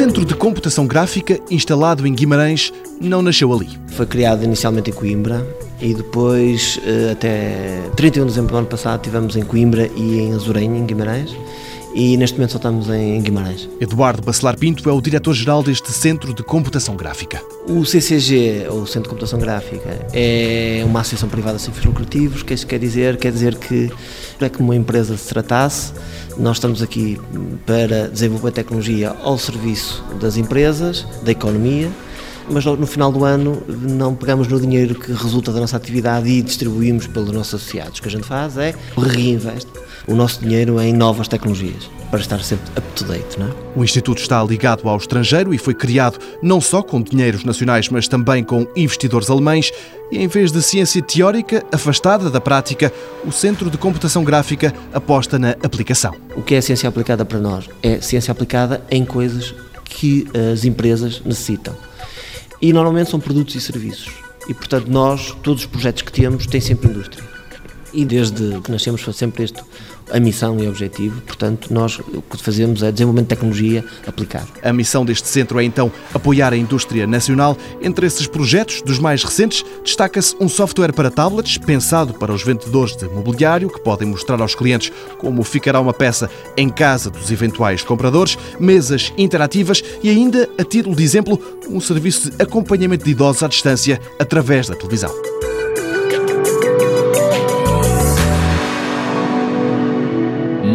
Centro de Computação Gráfica, instalado em Guimarães, não nasceu ali. Foi criado inicialmente em Coimbra e depois, eh, até 31 de dezembro do ano passado, tivemos em Coimbra e em Azurenho, em Guimarães e neste momento só estamos em Guimarães. Eduardo Bacelar Pinto é o diretor-geral deste Centro de Computação Gráfica. O CCG, ou Centro de Computação Gráfica, é uma associação privada sem fins lucrativos. O que isso quer dizer? Quer dizer que é como uma empresa se tratasse, nós estamos aqui para desenvolver tecnologia ao serviço das empresas, da economia, mas no final do ano não pegamos no dinheiro que resulta da nossa atividade e distribuímos pelos nossos associados. O que a gente faz é reinveste o nosso dinheiro em novas tecnologias para estar sempre up to date. Não é? O Instituto está ligado ao estrangeiro e foi criado não só com dinheiros nacionais, mas também com investidores alemães. E em vez de ciência teórica afastada da prática, o Centro de Computação Gráfica aposta na aplicação. O que é ciência aplicada para nós? É ciência aplicada em coisas que as empresas necessitam. E normalmente são produtos e serviços. E portanto, nós, todos os projetos que temos, têm sempre indústria. E desde que nascemos foi sempre este a missão e o objetivo, portanto, nós o que fazemos é desenvolvimento de tecnologia aplicada. A missão deste centro é então apoiar a indústria nacional. Entre esses projetos, dos mais recentes, destaca-se um software para tablets pensado para os vendedores de mobiliário que podem mostrar aos clientes como ficará uma peça em casa dos eventuais compradores, mesas interativas e ainda, a título de exemplo, um serviço de acompanhamento de idosos à distância através da televisão.